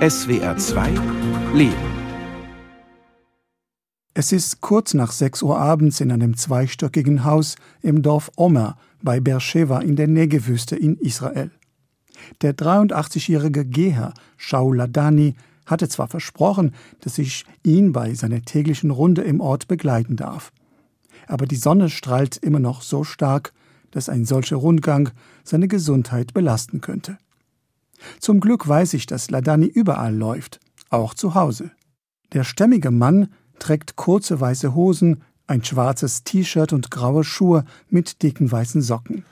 SWR 2 Leben. Es ist kurz nach 6 Uhr abends in einem zweistöckigen Haus im Dorf Omer bei Beersheva in der Negewüste in Israel. Der 83-jährige Geher Shaul Ladani hatte zwar versprochen, dass ich ihn bei seiner täglichen Runde im Ort begleiten darf. Aber die Sonne strahlt immer noch so stark, dass ein solcher Rundgang seine Gesundheit belasten könnte. Zum Glück weiß ich, dass Ladani überall läuft, auch zu Hause. Der stämmige Mann trägt kurze weiße Hosen, ein schwarzes T-Shirt und graue Schuhe mit dicken weißen Socken.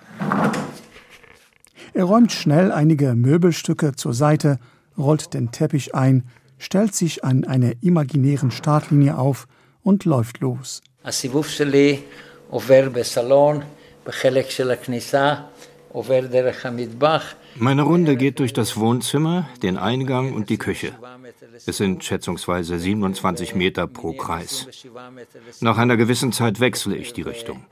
Er räumt schnell einige Möbelstücke zur Seite, rollt den Teppich ein, stellt sich an einer imaginären Startlinie auf und läuft los. Meine Runde geht durch das Wohnzimmer, den Eingang und die Küche. Es sind schätzungsweise 27 Meter pro Kreis. Nach einer gewissen Zeit wechsle ich die Richtung.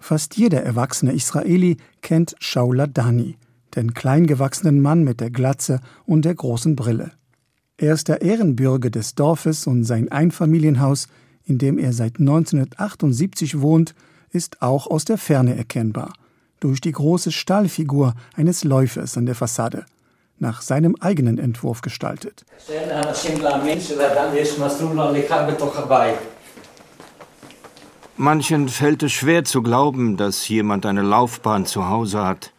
Fast jeder erwachsene Israeli kennt Shaula Dani, den kleingewachsenen Mann mit der Glatze und der großen Brille. Er ist der Ehrenbürger des Dorfes und sein Einfamilienhaus, in dem er seit 1978 wohnt, ist auch aus der Ferne erkennbar, durch die große Stahlfigur eines Läufers an der Fassade, nach seinem eigenen Entwurf gestaltet. Manchen fällt es schwer zu glauben, dass jemand eine Laufbahn zu Hause hat.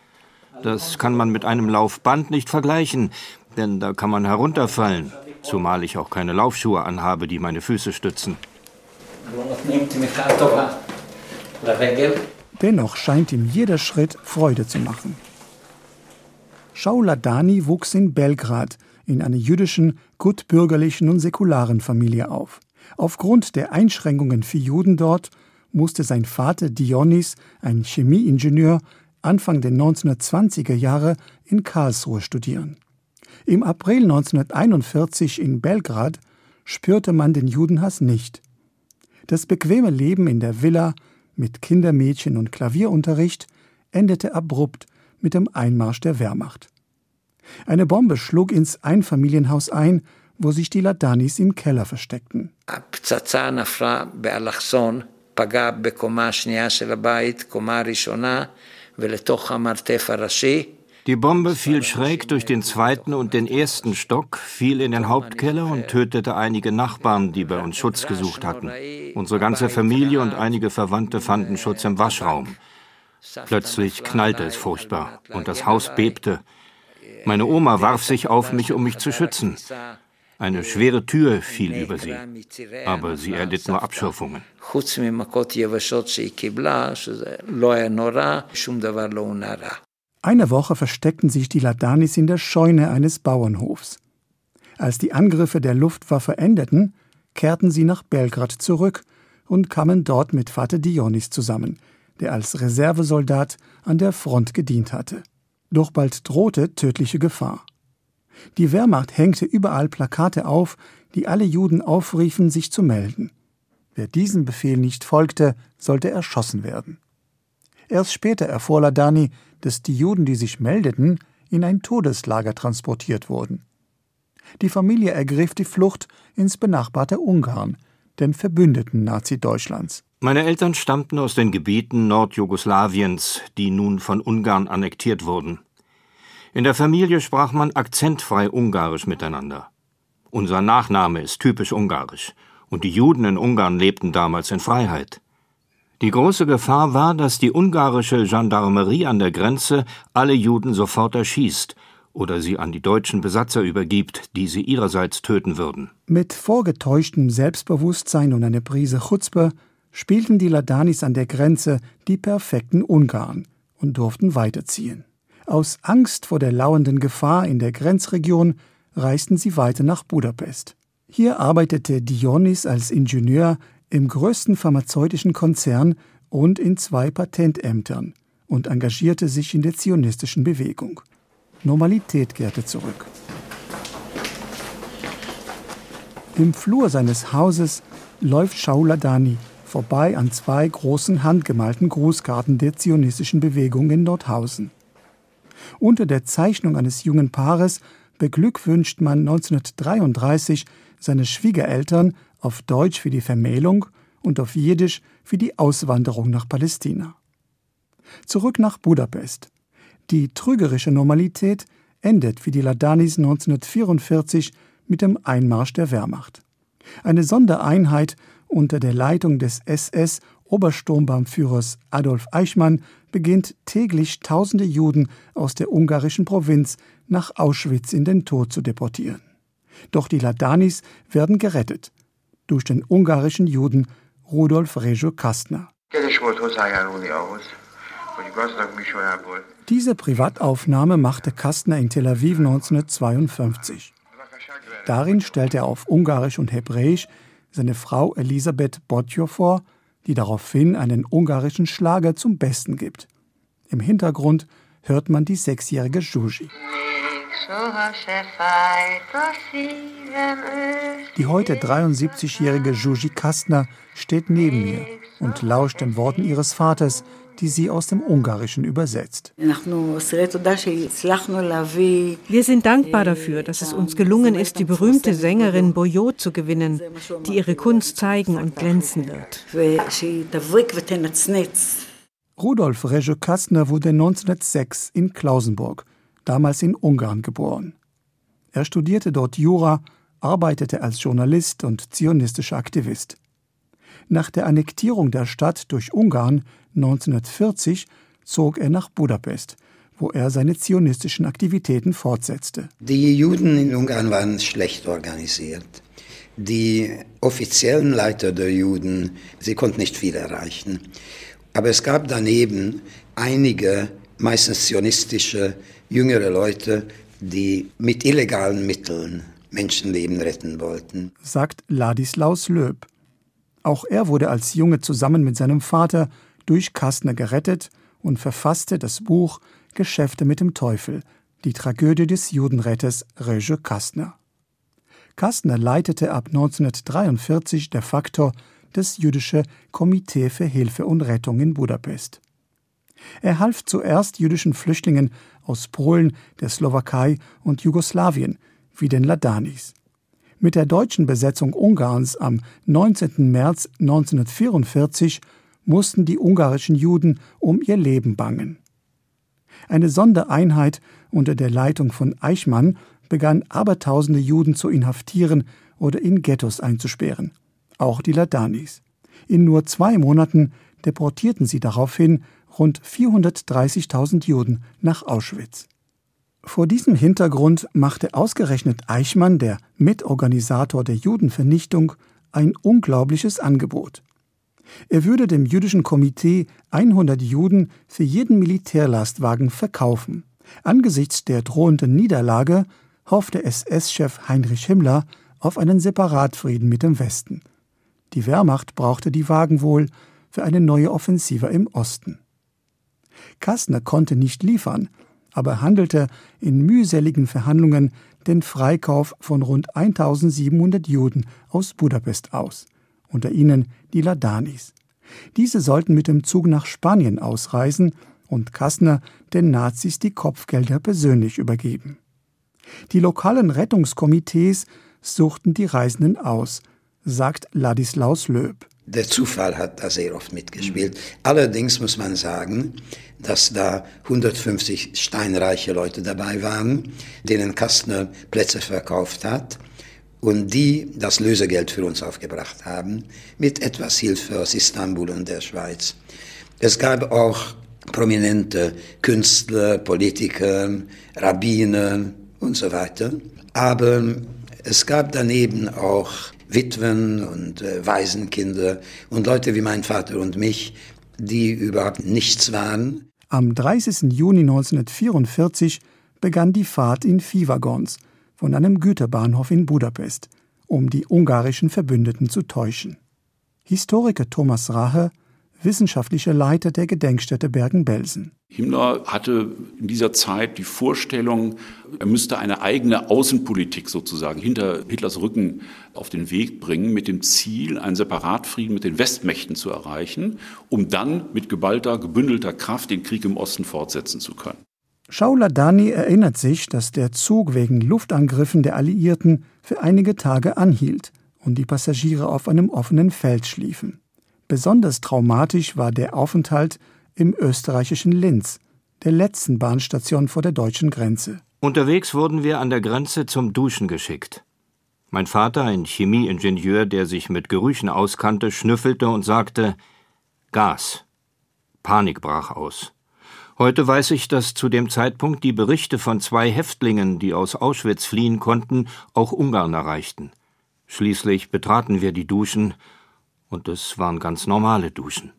Das kann man mit einem Laufband nicht vergleichen, denn da kann man herunterfallen, zumal ich auch keine Laufschuhe anhabe, die meine Füße stützen. Dennoch scheint ihm jeder Schritt Freude zu machen. Shaula Dani wuchs in Belgrad in einer jüdischen, gutbürgerlichen und säkularen Familie auf. Aufgrund der Einschränkungen für Juden dort musste sein Vater Dionys, ein Chemieingenieur, Anfang der 1920er Jahre in Karlsruhe studieren. Im April 1941 in Belgrad spürte man den Judenhass nicht. Das bequeme Leben in der Villa mit Kindermädchen und Klavierunterricht endete abrupt mit dem Einmarsch der Wehrmacht. Eine Bombe schlug ins Einfamilienhaus ein, wo sich die Ladanis im Keller versteckten. פגע בקומה השנייה של הבית, קומה הראשונה, ולתוך המרתף הראשי. Die Bombe fiel schräg durch den zweiten und den ersten Stock, fiel in den Hauptkeller und tötete einige Nachbarn, die bei uns Schutz gesucht hatten. Unsere ganze Familie und einige Verwandte fanden Schutz im Waschraum. Plötzlich knallte es furchtbar und das Haus bebte. Meine Oma warf sich auf mich, um mich zu schützen. Eine schwere Tür fiel über sie, aber sie erlitt nur Abschürfungen. Eine Woche versteckten sich die Ladanis in der Scheune eines Bauernhofs. Als die Angriffe der Luftwaffe endeten, kehrten sie nach Belgrad zurück und kamen dort mit Vater Dionys zusammen, der als Reservesoldat an der Front gedient hatte. Doch bald drohte tödliche Gefahr. Die Wehrmacht hängte überall Plakate auf, die alle Juden aufriefen, sich zu melden. Wer diesem Befehl nicht folgte, sollte erschossen werden. Erst später erfuhr Ladani, dass die Juden, die sich meldeten, in ein Todeslager transportiert wurden. Die Familie ergriff die Flucht ins benachbarte Ungarn, den Verbündeten Nazi-Deutschlands. Meine Eltern stammten aus den Gebieten Nordjugoslawiens, die nun von Ungarn annektiert wurden. In der Familie sprach man akzentfrei Ungarisch miteinander. Unser Nachname ist typisch ungarisch, und die Juden in Ungarn lebten damals in Freiheit. Die große Gefahr war, dass die ungarische Gendarmerie an der Grenze alle Juden sofort erschießt oder sie an die deutschen Besatzer übergibt, die sie ihrerseits töten würden. Mit vorgetäuschtem Selbstbewusstsein und einer Prise Chutzpe spielten die Ladanis an der Grenze die perfekten Ungarn und durften weiterziehen. Aus Angst vor der lauernden Gefahr in der Grenzregion reisten sie weiter nach Budapest. Hier arbeitete Dionys als Ingenieur im größten pharmazeutischen Konzern und in zwei Patentämtern und engagierte sich in der zionistischen Bewegung. Normalität kehrte zurück. Im Flur seines Hauses läuft Shauladani vorbei an zwei großen handgemalten Grußkarten der zionistischen Bewegung in Nordhausen. Unter der Zeichnung eines jungen Paares beglückwünscht man 1933 seine Schwiegereltern auf Deutsch für die Vermählung und auf Jiddisch für die Auswanderung nach Palästina. Zurück nach Budapest. Die trügerische Normalität endet für die Ladanis 1944 mit dem Einmarsch der Wehrmacht. Eine Sondereinheit unter der Leitung des SS Obersturmbannführers Adolf Eichmann beginnt täglich tausende Juden aus der ungarischen Provinz nach Auschwitz in den Tod zu deportieren. Doch die Ladanis werden gerettet durch den ungarischen Juden Rudolf Rejo Kastner. Diese Privataufnahme machte Kastner in Tel Aviv 1952. Darin stellte er auf Ungarisch und Hebräisch seine Frau Elisabeth Botjo vor, die daraufhin einen ungarischen Schlager zum Besten gibt. Im Hintergrund hört man die sechsjährige Juji. Die heute 73-jährige Juji Kastner steht neben mir und lauscht den Worten ihres Vaters, die sie aus dem Ungarischen übersetzt. Wir sind dankbar dafür, dass es uns gelungen ist, die berühmte Sängerin Boyo zu gewinnen, die ihre Kunst zeigen und glänzen wird. Rudolf Rejo Kastner wurde 1906 in Klausenburg, damals in Ungarn, geboren. Er studierte dort Jura, arbeitete als Journalist und zionistischer Aktivist. Nach der Annektierung der Stadt durch Ungarn 1940 zog er nach Budapest, wo er seine zionistischen Aktivitäten fortsetzte. Die Juden in Ungarn waren schlecht organisiert. Die offiziellen Leiter der Juden, sie konnten nicht viel erreichen. Aber es gab daneben einige, meistens zionistische, jüngere Leute, die mit illegalen Mitteln Menschenleben retten wollten. Sagt Ladislaus Löb. Auch er wurde als Junge zusammen mit seinem Vater durch Kastner gerettet und verfasste das Buch Geschäfte mit dem Teufel, die Tragödie des Judenretters Rege Kastner. Kastner leitete ab 1943 de facto das jüdische Komitee für Hilfe und Rettung in Budapest. Er half zuerst jüdischen Flüchtlingen aus Polen, der Slowakei und Jugoslawien, wie den Ladanis. Mit der deutschen Besetzung Ungarns am 19. März 1944 mussten die ungarischen Juden um ihr Leben bangen. Eine Sondereinheit unter der Leitung von Eichmann begann abertausende Juden zu inhaftieren oder in Ghettos einzusperren, auch die Ladanis. In nur zwei Monaten deportierten sie daraufhin rund 430.000 Juden nach Auschwitz. Vor diesem Hintergrund machte ausgerechnet Eichmann, der Mitorganisator der Judenvernichtung, ein unglaubliches Angebot. Er würde dem jüdischen Komitee 100 Juden für jeden Militärlastwagen verkaufen. Angesichts der drohenden Niederlage hoffte SS-Chef Heinrich Himmler auf einen Separatfrieden mit dem Westen. Die Wehrmacht brauchte die Wagen wohl für eine neue Offensive im Osten. Kastner konnte nicht liefern, aber handelte in mühseligen Verhandlungen den Freikauf von rund 1700 Juden aus Budapest aus unter ihnen die Ladanis. Diese sollten mit dem Zug nach Spanien ausreisen und Kastner den Nazis die Kopfgelder persönlich übergeben. Die lokalen Rettungskomitees suchten die Reisenden aus, sagt Ladislaus Löb. Der Zufall hat da sehr oft mitgespielt. Allerdings muss man sagen, dass da 150 steinreiche Leute dabei waren, denen Kastner Plätze verkauft hat und die das Lösegeld für uns aufgebracht haben, mit etwas Hilfe aus Istanbul und der Schweiz. Es gab auch prominente Künstler, Politiker, Rabbiner und so weiter. Aber es gab daneben auch Witwen und äh, Waisenkinder und Leute wie mein Vater und mich, die überhaupt nichts waren. Am 30. Juni 1944 begann die Fahrt in Viehwaggons – von einem Güterbahnhof in Budapest, um die ungarischen Verbündeten zu täuschen. Historiker Thomas Rache wissenschaftlicher Leiter der Gedenkstätte Bergen-Belsen. Himmler hatte in dieser Zeit die Vorstellung, er müsste eine eigene Außenpolitik sozusagen hinter Hitlers Rücken auf den Weg bringen, mit dem Ziel, einen Separatfrieden mit den Westmächten zu erreichen, um dann mit geballter, gebündelter Kraft den Krieg im Osten fortsetzen zu können. Schauladani erinnert sich, dass der Zug wegen Luftangriffen der Alliierten für einige Tage anhielt und die Passagiere auf einem offenen Feld schliefen. Besonders traumatisch war der Aufenthalt im österreichischen Linz, der letzten Bahnstation vor der deutschen Grenze. Unterwegs wurden wir an der Grenze zum Duschen geschickt. Mein Vater, ein Chemieingenieur, der sich mit Gerüchen auskannte, schnüffelte und sagte Gas. Panik brach aus. Heute weiß ich, dass zu dem Zeitpunkt die Berichte von zwei Häftlingen, die aus Auschwitz fliehen konnten, auch Ungarn erreichten. Schließlich betraten wir die Duschen und es waren ganz normale Duschen.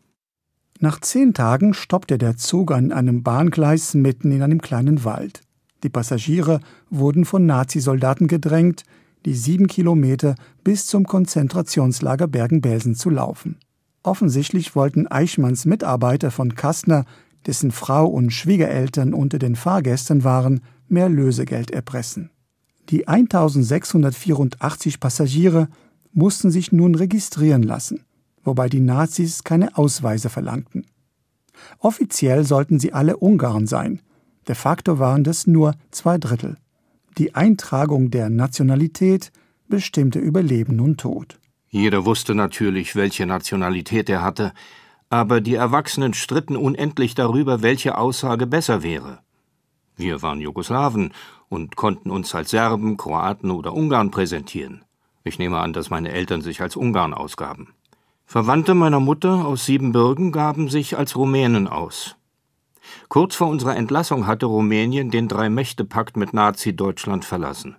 Nach zehn Tagen stoppte der Zug an einem Bahngleis mitten in einem kleinen Wald. Die Passagiere wurden von Nazisoldaten gedrängt, die sieben Kilometer bis zum Konzentrationslager Bergen-Belsen zu laufen. Offensichtlich wollten Eichmanns Mitarbeiter von Kastner, dessen Frau und Schwiegereltern unter den Fahrgästen waren, mehr Lösegeld erpressen. Die 1684 Passagiere mussten sich nun registrieren lassen, wobei die Nazis keine Ausweise verlangten. Offiziell sollten sie alle Ungarn sein, de facto waren das nur zwei Drittel. Die Eintragung der Nationalität bestimmte über Leben und Tod. Jeder wusste natürlich, welche Nationalität er hatte, aber die Erwachsenen stritten unendlich darüber, welche Aussage besser wäre. Wir waren Jugoslawen und konnten uns als Serben, Kroaten oder Ungarn präsentieren. Ich nehme an, dass meine Eltern sich als Ungarn ausgaben. Verwandte meiner Mutter aus Siebenbürgen gaben sich als Rumänen aus. Kurz vor unserer Entlassung hatte Rumänien den Drei-Mächte-Pakt mit Nazi-Deutschland verlassen.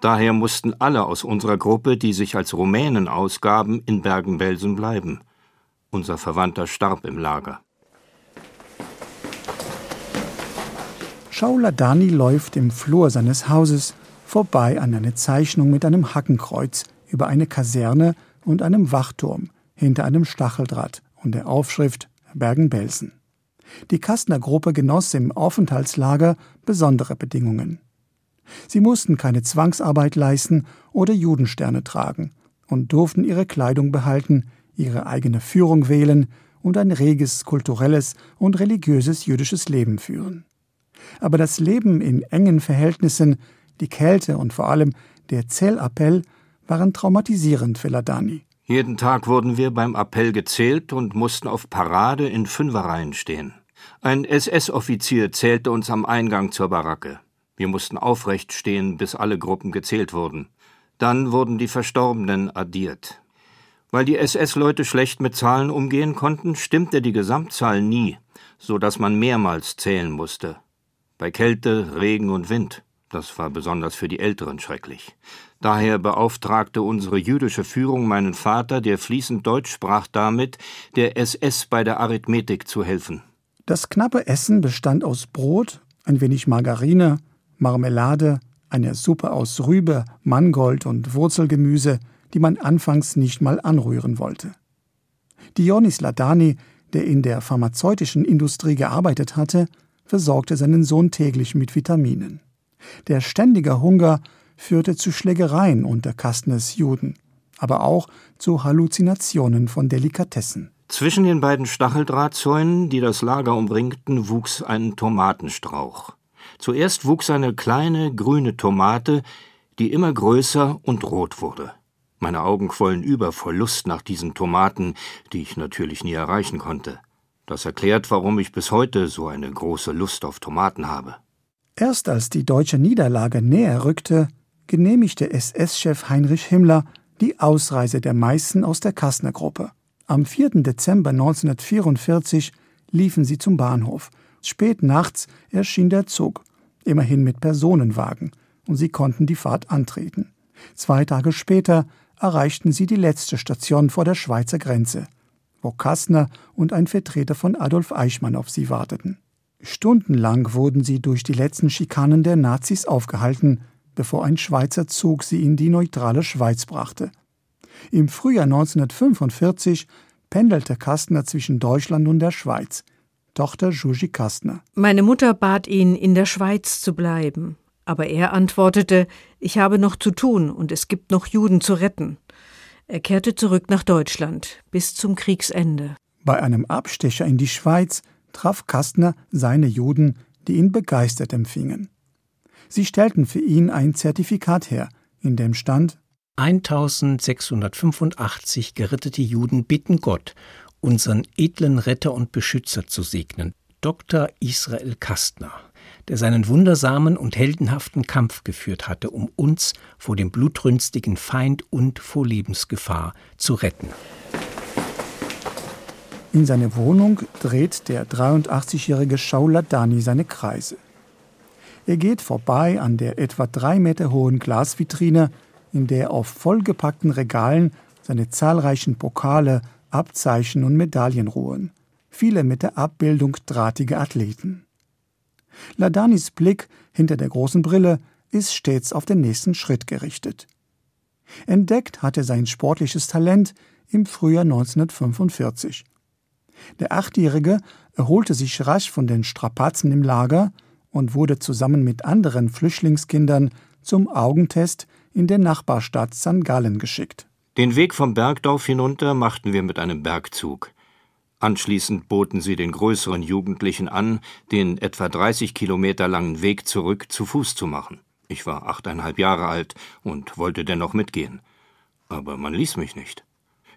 Daher mussten alle aus unserer Gruppe, die sich als Rumänen ausgaben, in Bergen-Belsen bleiben. Unser Verwandter starb im Lager. Schauler Dani läuft im Flur seines Hauses vorbei an eine Zeichnung mit einem Hackenkreuz über eine Kaserne und einem Wachturm hinter einem Stacheldraht und der Aufschrift Bergen-Belsen. Die Kastner Gruppe genoss im Aufenthaltslager besondere Bedingungen. Sie mussten keine Zwangsarbeit leisten oder Judensterne tragen und durften ihre Kleidung behalten, ihre eigene Führung wählen und ein reges kulturelles und religiöses jüdisches Leben führen. Aber das Leben in engen Verhältnissen die Kälte und vor allem der Zählappell waren traumatisierend für Ladani. Jeden Tag wurden wir beim Appell gezählt und mussten auf Parade in Fünferreihen stehen. Ein SS-Offizier zählte uns am Eingang zur Baracke. Wir mussten aufrecht stehen, bis alle Gruppen gezählt wurden. Dann wurden die Verstorbenen addiert. Weil die SS-Leute schlecht mit Zahlen umgehen konnten, stimmte die Gesamtzahl nie, so dass man mehrmals zählen musste. Bei Kälte, Regen und Wind. Das war besonders für die Älteren schrecklich. Daher beauftragte unsere jüdische Führung meinen Vater, der fließend Deutsch sprach, damit, der SS bei der Arithmetik zu helfen. Das knappe Essen bestand aus Brot, ein wenig Margarine, Marmelade, einer Suppe aus Rübe, Mangold und Wurzelgemüse, die man anfangs nicht mal anrühren wollte. Dionys Ladani, der in der pharmazeutischen Industrie gearbeitet hatte, versorgte seinen Sohn täglich mit Vitaminen. Der ständige Hunger führte zu Schlägereien unter Kastners Juden, aber auch zu Halluzinationen von Delikatessen. Zwischen den beiden Stacheldrahtzäunen, die das Lager umringten, wuchs ein Tomatenstrauch. Zuerst wuchs eine kleine grüne Tomate, die immer größer und rot wurde. Meine Augen quollen über vor Lust nach diesen Tomaten, die ich natürlich nie erreichen konnte. Das erklärt, warum ich bis heute so eine große Lust auf Tomaten habe. Erst als die deutsche Niederlage näher rückte, genehmigte SS-Chef Heinrich Himmler die Ausreise der meisten aus der Kastner Gruppe. Am 4. Dezember 1944 liefen sie zum Bahnhof. Spät nachts erschien der Zug, immerhin mit Personenwagen, und sie konnten die Fahrt antreten. Zwei Tage später erreichten sie die letzte Station vor der Schweizer Grenze, wo Kastner und ein Vertreter von Adolf Eichmann auf sie warteten. Stundenlang wurden sie durch die letzten Schikanen der Nazis aufgehalten, bevor ein Schweizer Zug sie in die neutrale Schweiz brachte. Im Frühjahr 1945 pendelte Kastner zwischen Deutschland und der Schweiz. Tochter Juji Kastner. Meine Mutter bat ihn, in der Schweiz zu bleiben. Aber er antwortete, ich habe noch zu tun und es gibt noch Juden zu retten. Er kehrte zurück nach Deutschland bis zum Kriegsende. Bei einem Abstecher in die Schweiz traf Kastner seine Juden, die ihn begeistert empfingen. Sie stellten für ihn ein Zertifikat her, in dem stand 1685 gerettete Juden bitten Gott, unseren edlen Retter und Beschützer zu segnen, Dr. Israel Kastner, der seinen wundersamen und heldenhaften Kampf geführt hatte, um uns vor dem blutrünstigen Feind und vor Lebensgefahr zu retten. In seiner Wohnung dreht der 83-jährige Shaul Dani seine Kreise. Er geht vorbei an der etwa drei Meter hohen Glasvitrine, in der auf vollgepackten Regalen seine zahlreichen Pokale, Abzeichen und Medaillen ruhen, viele mit der Abbildung drahtiger Athleten. Ladanis Blick hinter der großen Brille ist stets auf den nächsten Schritt gerichtet. Entdeckt hatte sein sportliches Talent im Frühjahr 1945. Der Achtjährige erholte sich rasch von den Strapazen im Lager und wurde zusammen mit anderen Flüchtlingskindern zum Augentest in der Nachbarstadt St. Gallen geschickt. Den Weg vom Bergdorf hinunter machten wir mit einem Bergzug. Anschließend boten sie den größeren Jugendlichen an, den etwa 30 Kilometer langen Weg zurück zu Fuß zu machen. Ich war achteinhalb Jahre alt und wollte dennoch mitgehen. Aber man ließ mich nicht.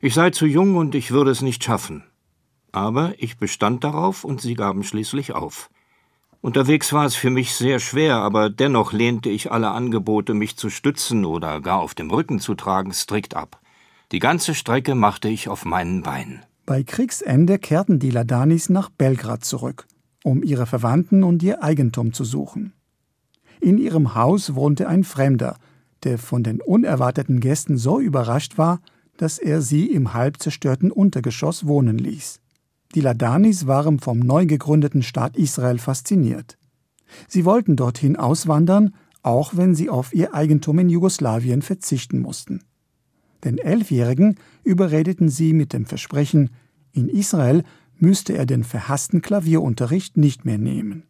Ich sei zu jung und ich würde es nicht schaffen. Aber ich bestand darauf und sie gaben schließlich auf. Unterwegs war es für mich sehr schwer, aber dennoch lehnte ich alle Angebote, mich zu stützen oder gar auf dem Rücken zu tragen, strikt ab. Die ganze Strecke machte ich auf meinen Beinen. Bei Kriegsende kehrten die Ladanis nach Belgrad zurück, um ihre Verwandten und ihr Eigentum zu suchen. In ihrem Haus wohnte ein Fremder, der von den unerwarteten Gästen so überrascht war, dass er sie im halb zerstörten Untergeschoss wohnen ließ. Die Ladanis waren vom neu gegründeten Staat Israel fasziniert. Sie wollten dorthin auswandern, auch wenn sie auf ihr Eigentum in Jugoslawien verzichten mussten. Den Elfjährigen überredeten sie mit dem Versprechen, in Israel müsste er den verhassten Klavierunterricht nicht mehr nehmen.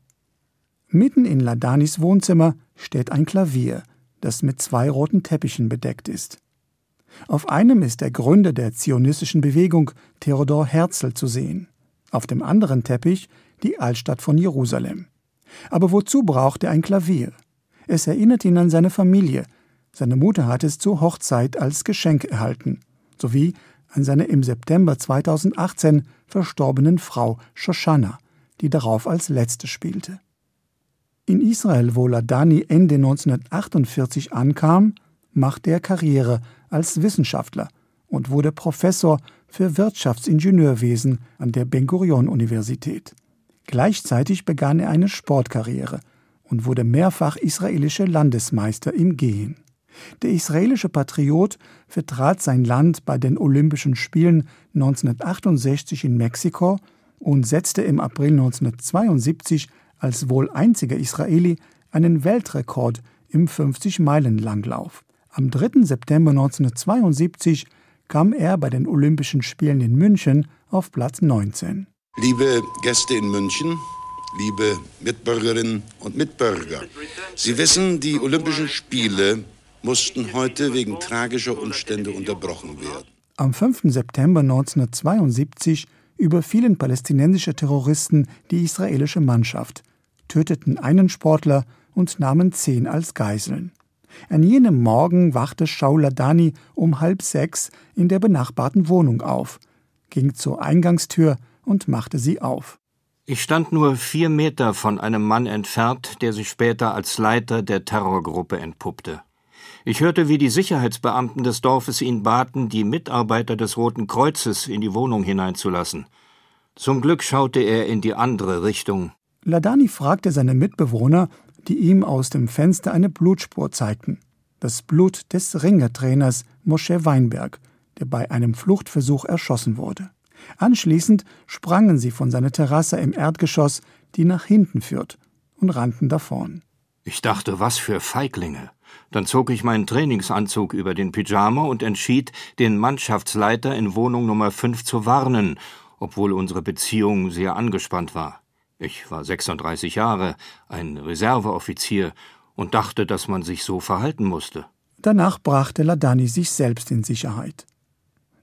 Mitten in Ladanis Wohnzimmer steht ein Klavier, das mit zwei roten Teppichen bedeckt ist. Auf einem ist der Gründer der zionistischen Bewegung, Theodor Herzl, zu sehen auf dem anderen Teppich die Altstadt von Jerusalem. Aber wozu braucht er ein Klavier? Es erinnert ihn an seine Familie. Seine Mutter hat es zur Hochzeit als Geschenk erhalten, sowie an seine im September 2018 verstorbenen Frau Shoshana, die darauf als letzte spielte. In Israel, wo Ladani Ende 1948 ankam, machte er Karriere als Wissenschaftler und wurde Professor für Wirtschaftsingenieurwesen an der Ben-Gurion-Universität. Gleichzeitig begann er eine Sportkarriere und wurde mehrfach israelischer Landesmeister im Gehen. Der israelische Patriot vertrat sein Land bei den Olympischen Spielen 1968 in Mexiko und setzte im April 1972 als wohl einziger Israeli einen Weltrekord im 50-Meilen-Langlauf. Am 3. September 1972 kam er bei den Olympischen Spielen in München auf Platz 19. Liebe Gäste in München, liebe Mitbürgerinnen und Mitbürger, Sie wissen, die Olympischen Spiele mussten heute wegen tragischer Umstände unterbrochen werden. Am 5. September 1972 überfielen palästinensische Terroristen die israelische Mannschaft, töteten einen Sportler und nahmen zehn als Geiseln. An jenem Morgen wachte Schauladani um halb sechs in der benachbarten Wohnung auf, ging zur Eingangstür und machte sie auf. Ich stand nur vier Meter von einem Mann entfernt, der sich später als Leiter der Terrorgruppe entpuppte. Ich hörte, wie die Sicherheitsbeamten des Dorfes ihn baten, die Mitarbeiter des Roten Kreuzes in die Wohnung hineinzulassen. Zum Glück schaute er in die andere Richtung. Ladani fragte seine Mitbewohner, die ihm aus dem Fenster eine Blutspur zeigten. Das Blut des Ringertrainers Mosche Weinberg, der bei einem Fluchtversuch erschossen wurde. Anschließend sprangen sie von seiner Terrasse im Erdgeschoss, die nach hinten führt, und rannten davon. Ich dachte, was für Feiglinge. Dann zog ich meinen Trainingsanzug über den Pyjama und entschied, den Mannschaftsleiter in Wohnung Nummer 5 zu warnen, obwohl unsere Beziehung sehr angespannt war. Ich war 36 Jahre, ein Reserveoffizier und dachte, dass man sich so verhalten musste. Danach brachte Ladani sich selbst in Sicherheit.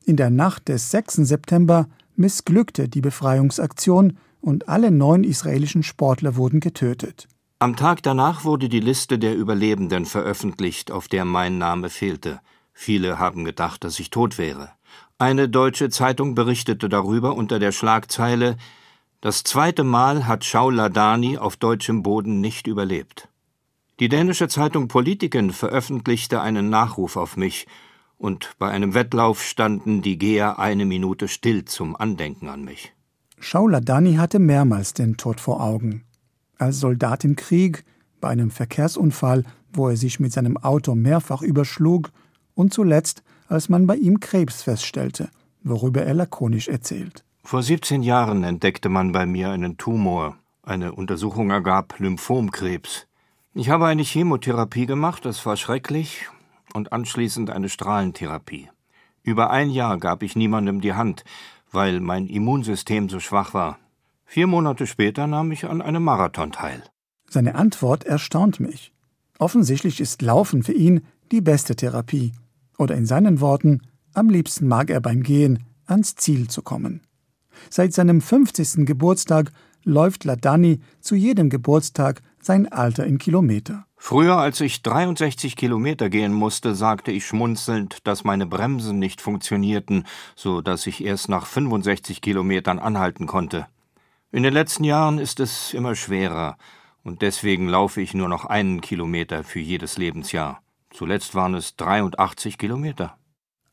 In der Nacht des 6. September missglückte die Befreiungsaktion und alle neun israelischen Sportler wurden getötet. Am Tag danach wurde die Liste der Überlebenden veröffentlicht, auf der mein Name fehlte. Viele haben gedacht, dass ich tot wäre. Eine deutsche Zeitung berichtete darüber unter der Schlagzeile Das zweite Mal hat Schauladani auf deutschem Boden nicht überlebt. Die dänische Zeitung Politiken veröffentlichte einen Nachruf auf mich, und bei einem Wettlauf standen die Geher eine Minute still zum Andenken an mich. Schauladani hatte mehrmals den Tod vor Augen als Soldat im Krieg, bei einem Verkehrsunfall, wo er sich mit seinem Auto mehrfach überschlug, und zuletzt, als man bei ihm Krebs feststellte, worüber er lakonisch erzählt. Vor 17 Jahren entdeckte man bei mir einen Tumor. Eine Untersuchung ergab Lymphomkrebs. Ich habe eine Chemotherapie gemacht, das war schrecklich, und anschließend eine Strahlentherapie. Über ein Jahr gab ich niemandem die Hand, weil mein Immunsystem so schwach war. Vier Monate später nahm ich an einem Marathon teil. Seine Antwort erstaunt mich. Offensichtlich ist Laufen für ihn die beste Therapie. Oder in seinen Worten, am liebsten mag er beim Gehen ans Ziel zu kommen. Seit seinem 50. Geburtstag läuft Ladani zu jedem Geburtstag sein Alter in Kilometer. Früher, als ich 63 Kilometer gehen musste, sagte ich schmunzelnd, dass meine Bremsen nicht funktionierten, so dass ich erst nach 65 Kilometern anhalten konnte. In den letzten Jahren ist es immer schwerer, und deswegen laufe ich nur noch einen Kilometer für jedes Lebensjahr. Zuletzt waren es 83 Kilometer.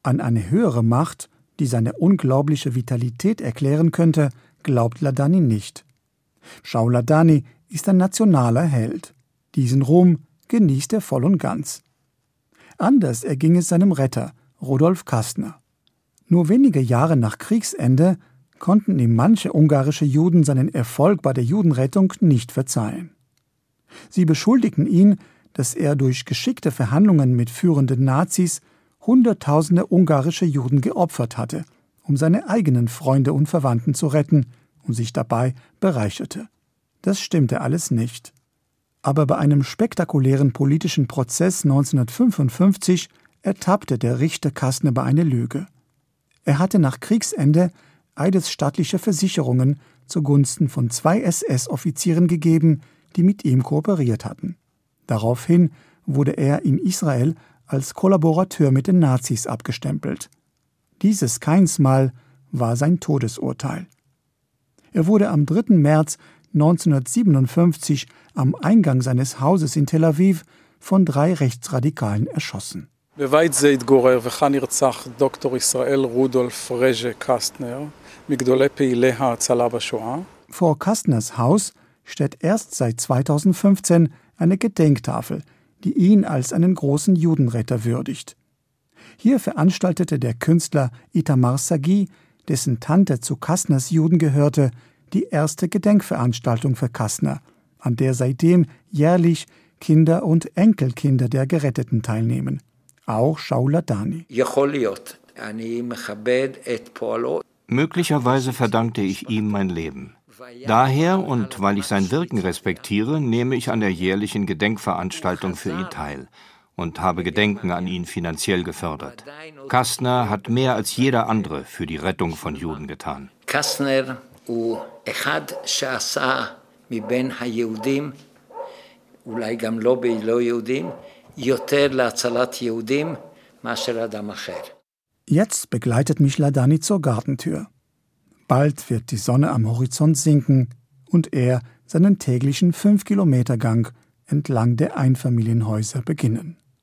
An eine höhere Macht, die seine unglaubliche Vitalität erklären könnte, glaubt Ladani nicht. Schau Ladani ist ein nationaler Held. Diesen Ruhm genießt er voll und ganz. Anders erging es seinem Retter, Rudolf Kastner. Nur wenige Jahre nach Kriegsende konnten ihm manche ungarische Juden seinen Erfolg bei der Judenrettung nicht verzeihen. Sie beschuldigten ihn, dass er durch geschickte Verhandlungen mit führenden Nazis Hunderttausende ungarische Juden geopfert hatte, um seine eigenen Freunde und Verwandten zu retten und sich dabei bereicherte. Das stimmte alles nicht. Aber bei einem spektakulären politischen Prozess 1955 ertappte der Richter Kastner bei einer Lüge. Er hatte nach Kriegsende eidesstattliche Versicherungen zugunsten von zwei SS-Offizieren gegeben, die mit ihm kooperiert hatten. Daraufhin wurde er in Israel als Kollaborateur mit den Nazis abgestempelt. Dieses Keinsmal war sein Todesurteil. Er wurde am 3. März 1957 am Eingang seines Hauses in Tel Aviv von drei Rechtsradikalen erschossen. בבית זה התגורר וכאן נרצח דוקטור ישראל רודולף רז'ה קסטנר, מגדולי פעילי ההצלה בשואה. Vor Kastners Haus steht erst seit 2015 eine Gedenktafel, die ihn als einen großen Judenretter würdigt. Hier veranstaltete der Künstler Itamar Sagi, dessen Tante zu Kastners Juden gehörte, die erste Gedenkveranstaltung für Kastner, an der seitdem jährlich Kinder und Enkelkinder der Geretteten teilnehmen auch Schauladani. Möglicherweise verdankte ich ihm mein Leben. Daher und weil ich sein Wirken respektiere, nehme ich an der jährlichen Gedenkveranstaltung für ihn teil und habe Gedenken an ihn finanziell gefördert. Kastner hat mehr als jeder andere für die Rettung von Juden getan. Kastner Jetzt begleitet mich Ladani zur Gartentür. Bald wird die Sonne am Horizont sinken und er seinen täglichen 5-Kilometer-Gang entlang der Einfamilienhäuser beginnen.